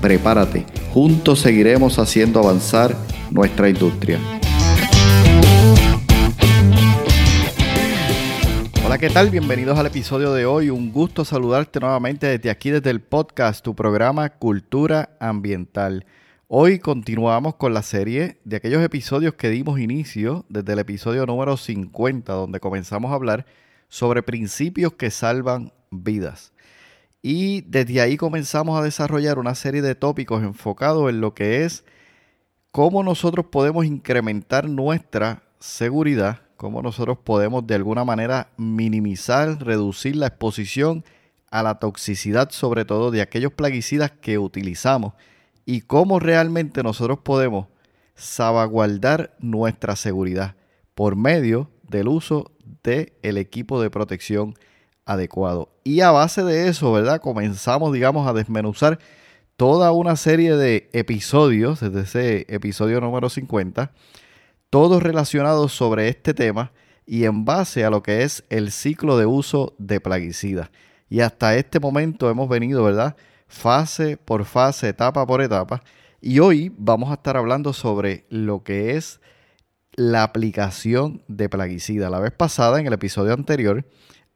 Prepárate, juntos seguiremos haciendo avanzar nuestra industria. Hola, ¿qué tal? Bienvenidos al episodio de hoy. Un gusto saludarte nuevamente desde aquí, desde el podcast, tu programa Cultura Ambiental. Hoy continuamos con la serie de aquellos episodios que dimos inicio desde el episodio número 50, donde comenzamos a hablar sobre principios que salvan vidas. Y desde ahí comenzamos a desarrollar una serie de tópicos enfocados en lo que es cómo nosotros podemos incrementar nuestra seguridad, cómo nosotros podemos de alguna manera minimizar, reducir la exposición a la toxicidad, sobre todo de aquellos plaguicidas que utilizamos y cómo realmente nosotros podemos salvaguardar nuestra seguridad por medio del uso del el equipo de protección adecuado. Y a base de eso, ¿verdad? Comenzamos, digamos, a desmenuzar toda una serie de episodios, desde ese episodio número 50, todos relacionados sobre este tema y en base a lo que es el ciclo de uso de plaguicidas. Y hasta este momento hemos venido, ¿verdad? fase por fase, etapa por etapa. Y hoy vamos a estar hablando sobre lo que es la aplicación de plaguicida. La vez pasada, en el episodio anterior,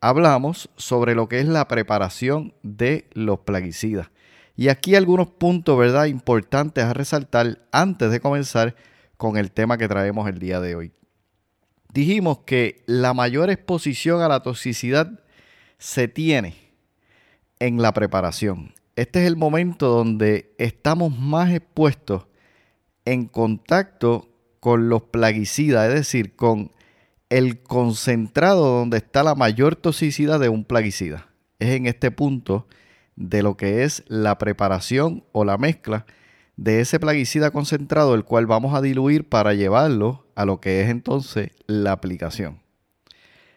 hablamos sobre lo que es la preparación de los plaguicidas. Y aquí algunos puntos, ¿verdad?, importantes a resaltar antes de comenzar con el tema que traemos el día de hoy. Dijimos que la mayor exposición a la toxicidad se tiene en la preparación este es el momento donde estamos más expuestos en contacto con los plaguicidas, es decir, con el concentrado donde está la mayor toxicidad de un plaguicida. Es en este punto de lo que es la preparación o la mezcla de ese plaguicida concentrado, el cual vamos a diluir para llevarlo a lo que es entonces la aplicación.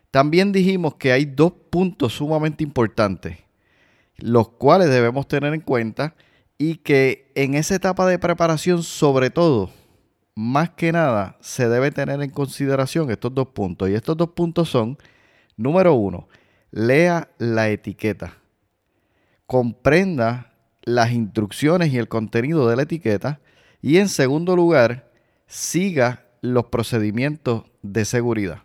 También dijimos que hay dos puntos sumamente importantes los cuales debemos tener en cuenta y que en esa etapa de preparación, sobre todo, más que nada, se debe tener en consideración estos dos puntos. Y estos dos puntos son, número uno, lea la etiqueta, comprenda las instrucciones y el contenido de la etiqueta y en segundo lugar, siga los procedimientos de seguridad.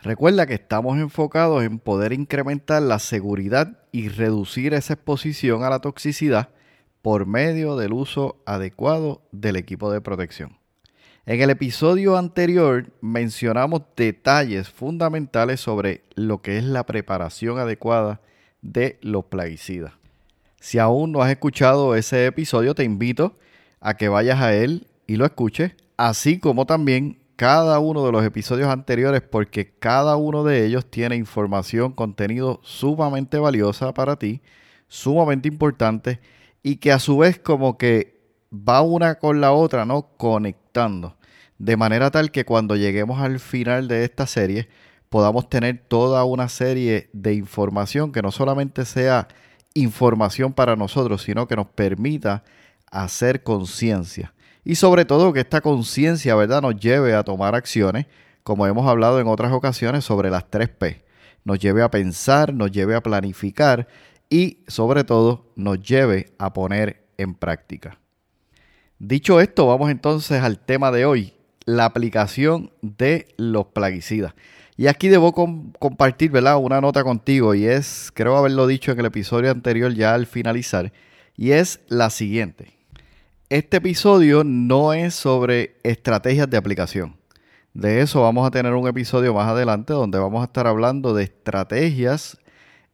Recuerda que estamos enfocados en poder incrementar la seguridad y reducir esa exposición a la toxicidad por medio del uso adecuado del equipo de protección. En el episodio anterior mencionamos detalles fundamentales sobre lo que es la preparación adecuada de los plaguicidas. Si aún no has escuchado ese episodio, te invito a que vayas a él y lo escuches, así como también cada uno de los episodios anteriores porque cada uno de ellos tiene información, contenido sumamente valiosa para ti, sumamente importante y que a su vez como que va una con la otra, ¿no? Conectando. De manera tal que cuando lleguemos al final de esta serie podamos tener toda una serie de información que no solamente sea información para nosotros, sino que nos permita hacer conciencia y sobre todo que esta conciencia, ¿verdad?, nos lleve a tomar acciones, como hemos hablado en otras ocasiones sobre las 3P. Nos lleve a pensar, nos lleve a planificar y sobre todo nos lleve a poner en práctica. Dicho esto, vamos entonces al tema de hoy, la aplicación de los plaguicidas. Y aquí debo compartir ¿verdad? una nota contigo y es, creo haberlo dicho en el episodio anterior ya al finalizar, y es la siguiente. Este episodio no es sobre estrategias de aplicación. De eso vamos a tener un episodio más adelante donde vamos a estar hablando de estrategias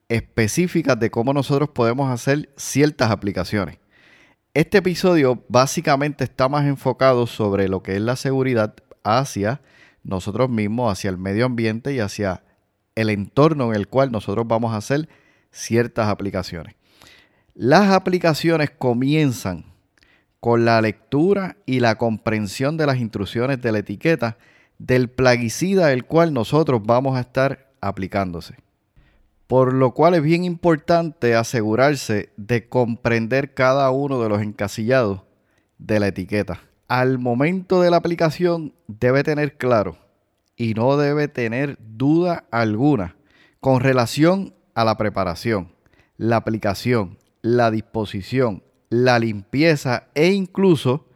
específicas de cómo nosotros podemos hacer ciertas aplicaciones. Este episodio básicamente está más enfocado sobre lo que es la seguridad hacia nosotros mismos, hacia el medio ambiente y hacia el entorno en el cual nosotros vamos a hacer ciertas aplicaciones. Las aplicaciones comienzan con la lectura y la comprensión de las instrucciones de la etiqueta del plaguicida el cual nosotros vamos a estar aplicándose. Por lo cual es bien importante asegurarse de comprender cada uno de los encasillados de la etiqueta. Al momento de la aplicación debe tener claro y no debe tener duda alguna con relación a la preparación, la aplicación, la disposición, la limpieza e incluso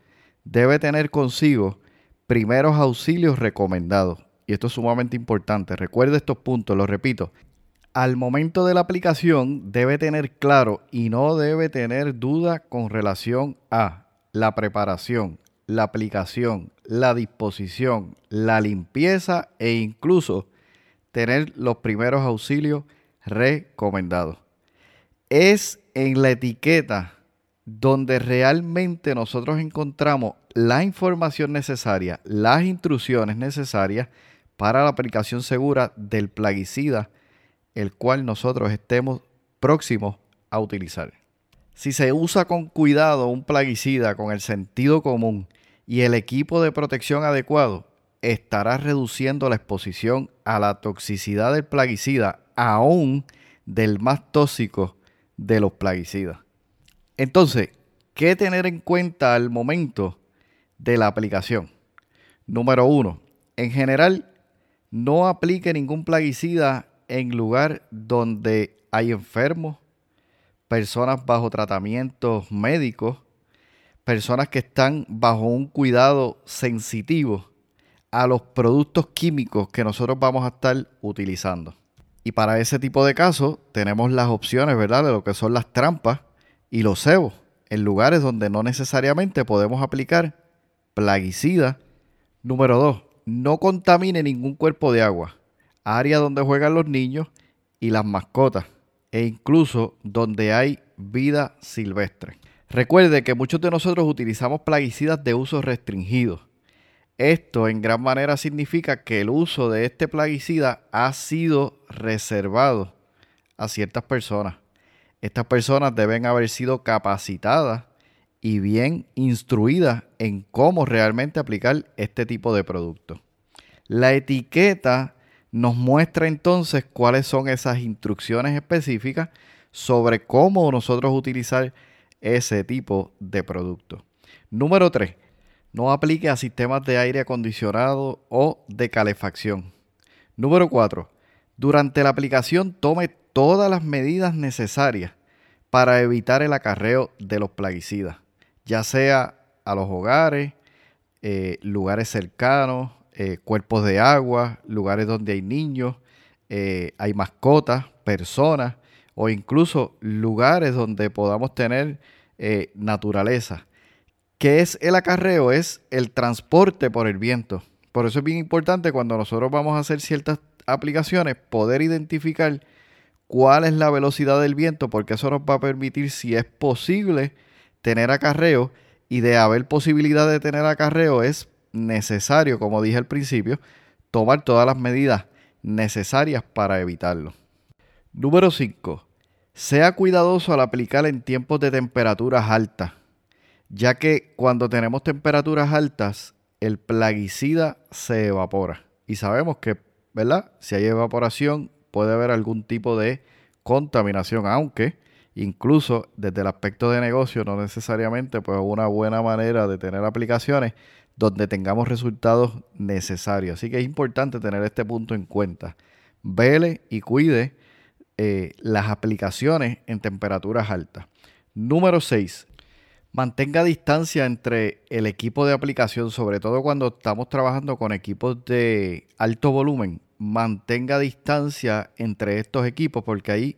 debe tener consigo primeros auxilios recomendados. Y esto es sumamente importante. Recuerde estos puntos, los repito. Al momento de la aplicación debe tener claro y no debe tener duda con relación a la preparación, la aplicación, la disposición, la limpieza e incluso tener los primeros auxilios recomendados. Es en la etiqueta donde realmente nosotros encontramos la información necesaria, las instrucciones necesarias para la aplicación segura del plaguicida, el cual nosotros estemos próximos a utilizar. Si se usa con cuidado un plaguicida con el sentido común y el equipo de protección adecuado, estará reduciendo la exposición a la toxicidad del plaguicida, aún del más tóxico de los plaguicidas. Entonces, ¿qué tener en cuenta al momento de la aplicación? Número uno, en general, no aplique ningún plaguicida en lugar donde hay enfermos, personas bajo tratamientos médicos, personas que están bajo un cuidado sensitivo a los productos químicos que nosotros vamos a estar utilizando. Y para ese tipo de casos tenemos las opciones, ¿verdad? De lo que son las trampas y los cebos en lugares donde no necesariamente podemos aplicar plaguicida. Número 2. No contamine ningún cuerpo de agua, área donde juegan los niños y las mascotas, e incluso donde hay vida silvestre. Recuerde que muchos de nosotros utilizamos plaguicidas de uso restringido. Esto en gran manera significa que el uso de este plaguicida ha sido reservado a ciertas personas. Estas personas deben haber sido capacitadas y bien instruidas en cómo realmente aplicar este tipo de producto. La etiqueta nos muestra entonces cuáles son esas instrucciones específicas sobre cómo nosotros utilizar ese tipo de producto. Número 3. No aplique a sistemas de aire acondicionado o de calefacción. Número 4. Durante la aplicación tome todas las medidas necesarias para evitar el acarreo de los plaguicidas, ya sea a los hogares, eh, lugares cercanos, eh, cuerpos de agua, lugares donde hay niños, eh, hay mascotas, personas o incluso lugares donde podamos tener naturaleza. ¿Qué es el acarreo? Es el transporte por el viento. Por eso es bien importante cuando nosotros vamos a hacer ciertas aplicaciones poder identificar cuál es la velocidad del viento, porque eso nos va a permitir, si es posible, tener acarreo. Y de haber posibilidad de tener acarreo, es necesario, como dije al principio, tomar todas las medidas necesarias para evitarlo. Número 5. Sea cuidadoso al aplicar en tiempos de temperaturas altas, ya que cuando tenemos temperaturas altas, el plaguicida se evapora. Y sabemos que, ¿verdad? Si hay evaporación, puede haber algún tipo de contaminación, aunque incluso desde el aspecto de negocio no necesariamente pues una buena manera de tener aplicaciones donde tengamos resultados necesarios. Así que es importante tener este punto en cuenta. Vele y cuide eh, las aplicaciones en temperaturas altas. Número 6. Mantenga distancia entre el equipo de aplicación, sobre todo cuando estamos trabajando con equipos de alto volumen mantenga distancia entre estos equipos porque hay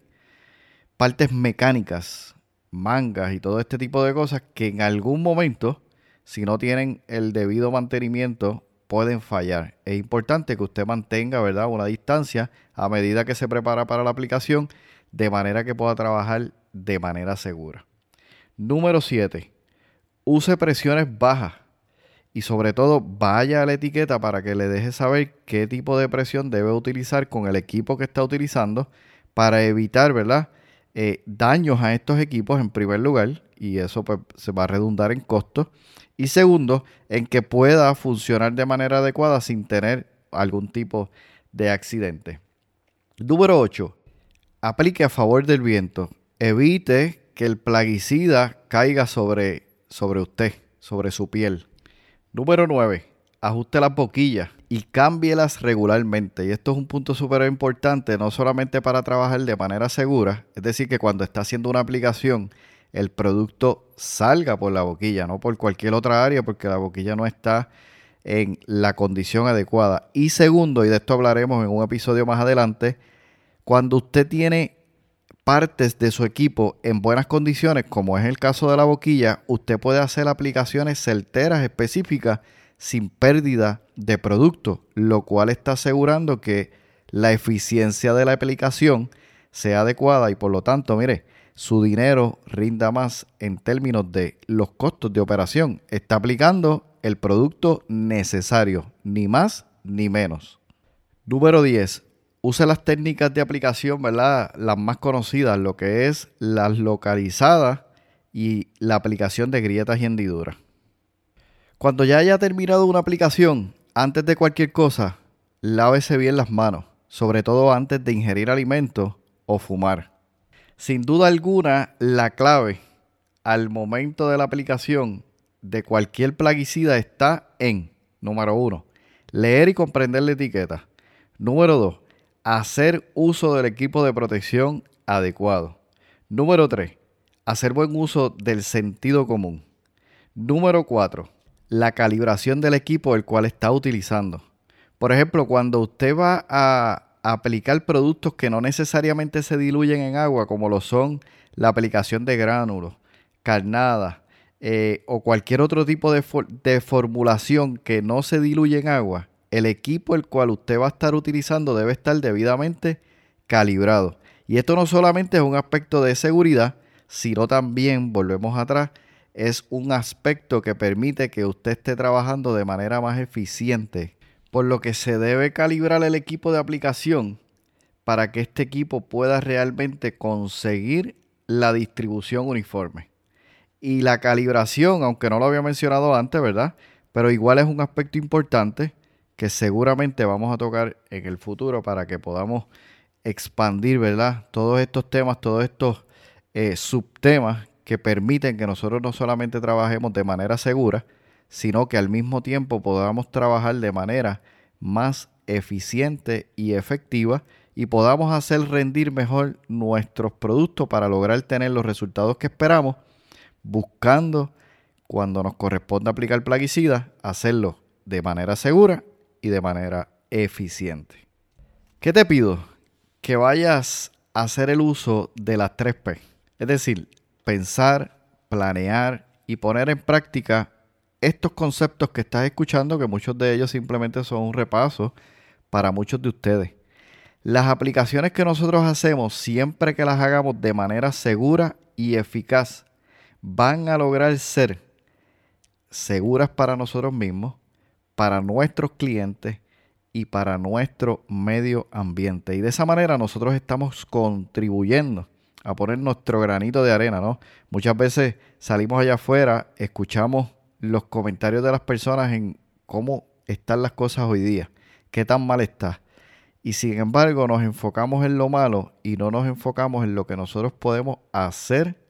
partes mecánicas, mangas y todo este tipo de cosas que en algún momento, si no tienen el debido mantenimiento, pueden fallar. Es importante que usted mantenga, ¿verdad?, una distancia a medida que se prepara para la aplicación, de manera que pueda trabajar de manera segura. Número 7. Use presiones bajas y sobre todo vaya a la etiqueta para que le deje saber qué tipo de presión debe utilizar con el equipo que está utilizando para evitar, ¿verdad? Eh, daños a estos equipos en primer lugar y eso pues, se va a redundar en costos. Y segundo, en que pueda funcionar de manera adecuada sin tener algún tipo de accidente. Número 8. Aplique a favor del viento. Evite que el plaguicida caiga sobre, sobre usted, sobre su piel. Número 9. Ajuste las boquillas y cámbielas regularmente. Y esto es un punto súper importante, no solamente para trabajar de manera segura, es decir, que cuando está haciendo una aplicación, el producto salga por la boquilla, no por cualquier otra área, porque la boquilla no está en la condición adecuada. Y segundo, y de esto hablaremos en un episodio más adelante, cuando usted tiene partes de su equipo en buenas condiciones, como es el caso de la boquilla, usted puede hacer aplicaciones certeras específicas sin pérdida de producto, lo cual está asegurando que la eficiencia de la aplicación sea adecuada y por lo tanto, mire, su dinero rinda más en términos de los costos de operación. Está aplicando el producto necesario, ni más ni menos. Número 10. Use las técnicas de aplicación, ¿verdad? Las más conocidas, lo que es las localizadas y la aplicación de grietas y hendiduras. Cuando ya haya terminado una aplicación, antes de cualquier cosa, lávese bien las manos, sobre todo antes de ingerir alimentos o fumar. Sin duda alguna, la clave al momento de la aplicación de cualquier plaguicida está en, número uno, leer y comprender la etiqueta. Número dos, hacer uso del equipo de protección adecuado. Número tres, hacer buen uso del sentido común. Número cuatro, la calibración del equipo el cual está utilizando. Por ejemplo, cuando usted va a aplicar productos que no necesariamente se diluyen en agua, como lo son la aplicación de gránulos, carnada eh, o cualquier otro tipo de, de formulación que no se diluye en agua, el equipo el cual usted va a estar utilizando debe estar debidamente calibrado. Y esto no solamente es un aspecto de seguridad, sino también, volvemos atrás, es un aspecto que permite que usted esté trabajando de manera más eficiente por lo que se debe calibrar el equipo de aplicación para que este equipo pueda realmente conseguir la distribución uniforme. Y la calibración, aunque no lo había mencionado antes, ¿verdad? Pero igual es un aspecto importante que seguramente vamos a tocar en el futuro para que podamos expandir, ¿verdad? Todos estos temas, todos estos eh, subtemas que permiten que nosotros no solamente trabajemos de manera segura, sino que al mismo tiempo podamos trabajar de manera más eficiente y efectiva y podamos hacer rendir mejor nuestros productos para lograr tener los resultados que esperamos, buscando cuando nos corresponde aplicar plaguicidas, hacerlo de manera segura y de manera eficiente. ¿Qué te pido? Que vayas a hacer el uso de las 3P, es decir, pensar, planear y poner en práctica estos conceptos que estás escuchando, que muchos de ellos simplemente son un repaso para muchos de ustedes. Las aplicaciones que nosotros hacemos, siempre que las hagamos de manera segura y eficaz, van a lograr ser seguras para nosotros mismos, para nuestros clientes y para nuestro medio ambiente. Y de esa manera nosotros estamos contribuyendo a poner nuestro granito de arena, ¿no? Muchas veces salimos allá afuera, escuchamos los comentarios de las personas en cómo están las cosas hoy día, qué tan mal está. Y sin embargo nos enfocamos en lo malo y no nos enfocamos en lo que nosotros podemos hacer,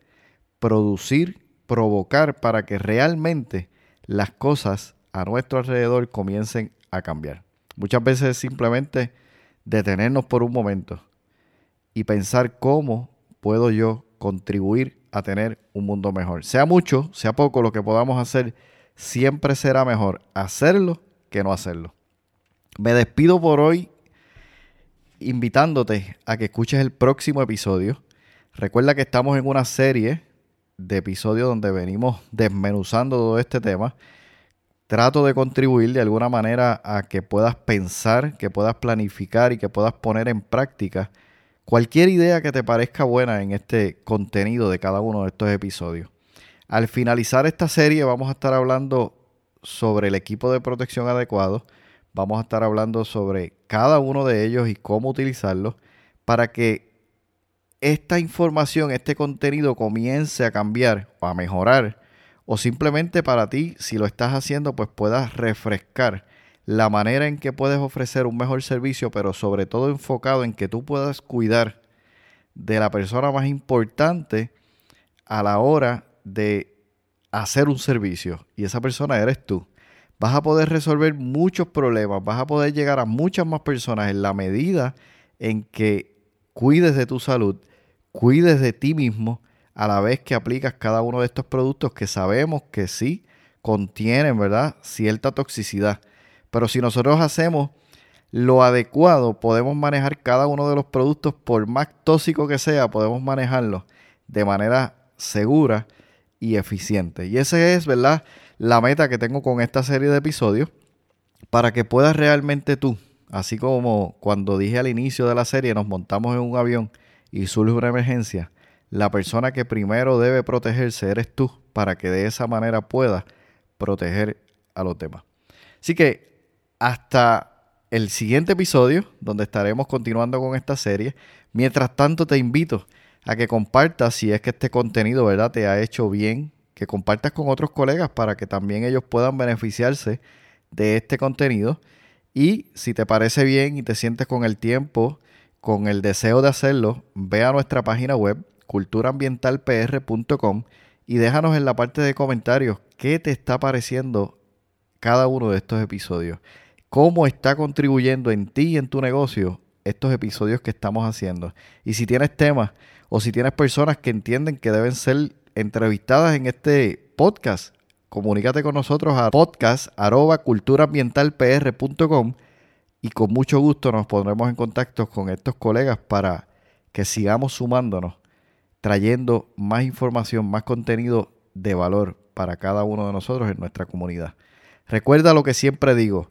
producir, provocar para que realmente las cosas a nuestro alrededor comiencen a cambiar. Muchas veces simplemente detenernos por un momento y pensar cómo puedo yo contribuir a tener un mundo mejor. Sea mucho, sea poco, lo que podamos hacer, siempre será mejor hacerlo que no hacerlo. Me despido por hoy invitándote a que escuches el próximo episodio. Recuerda que estamos en una serie de episodios donde venimos desmenuzando todo este tema. Trato de contribuir de alguna manera a que puedas pensar, que puedas planificar y que puedas poner en práctica cualquier idea que te parezca buena en este contenido de cada uno de estos episodios. Al finalizar esta serie vamos a estar hablando sobre el equipo de protección adecuado, vamos a estar hablando sobre cada uno de ellos y cómo utilizarlos para que esta información, este contenido comience a cambiar o a mejorar, o simplemente para ti, si lo estás haciendo, pues puedas refrescar la manera en que puedes ofrecer un mejor servicio, pero sobre todo enfocado en que tú puedas cuidar de la persona más importante a la hora de hacer un servicio. Y esa persona eres tú. Vas a poder resolver muchos problemas, vas a poder llegar a muchas más personas en la medida en que cuides de tu salud, cuides de ti mismo a la vez que aplicas cada uno de estos productos que sabemos que sí contienen, ¿verdad? Cierta toxicidad. Pero si nosotros hacemos lo adecuado, podemos manejar cada uno de los productos, por más tóxico que sea, podemos manejarlo de manera segura y eficiente. Y esa es, ¿verdad? La meta que tengo con esta serie de episodios para que puedas realmente tú, así como cuando dije al inicio de la serie, nos montamos en un avión y surge una emergencia, la persona que primero debe protegerse eres tú para que de esa manera puedas proteger a los demás. Así que hasta el siguiente episodio, donde estaremos continuando con esta serie. Mientras tanto, te invito a que compartas si es que este contenido, ¿verdad?, te ha hecho bien, que compartas con otros colegas para que también ellos puedan beneficiarse de este contenido. Y si te parece bien y te sientes con el tiempo, con el deseo de hacerlo, ve a nuestra página web culturaambientalpr.com y déjanos en la parte de comentarios qué te está pareciendo cada uno de estos episodios. Cómo está contribuyendo en ti y en tu negocio estos episodios que estamos haciendo. Y si tienes temas o si tienes personas que entienden que deben ser entrevistadas en este podcast, comunícate con nosotros a podcast.culturaambientalpr.com y con mucho gusto nos pondremos en contacto con estos colegas para que sigamos sumándonos, trayendo más información, más contenido de valor para cada uno de nosotros en nuestra comunidad. Recuerda lo que siempre digo,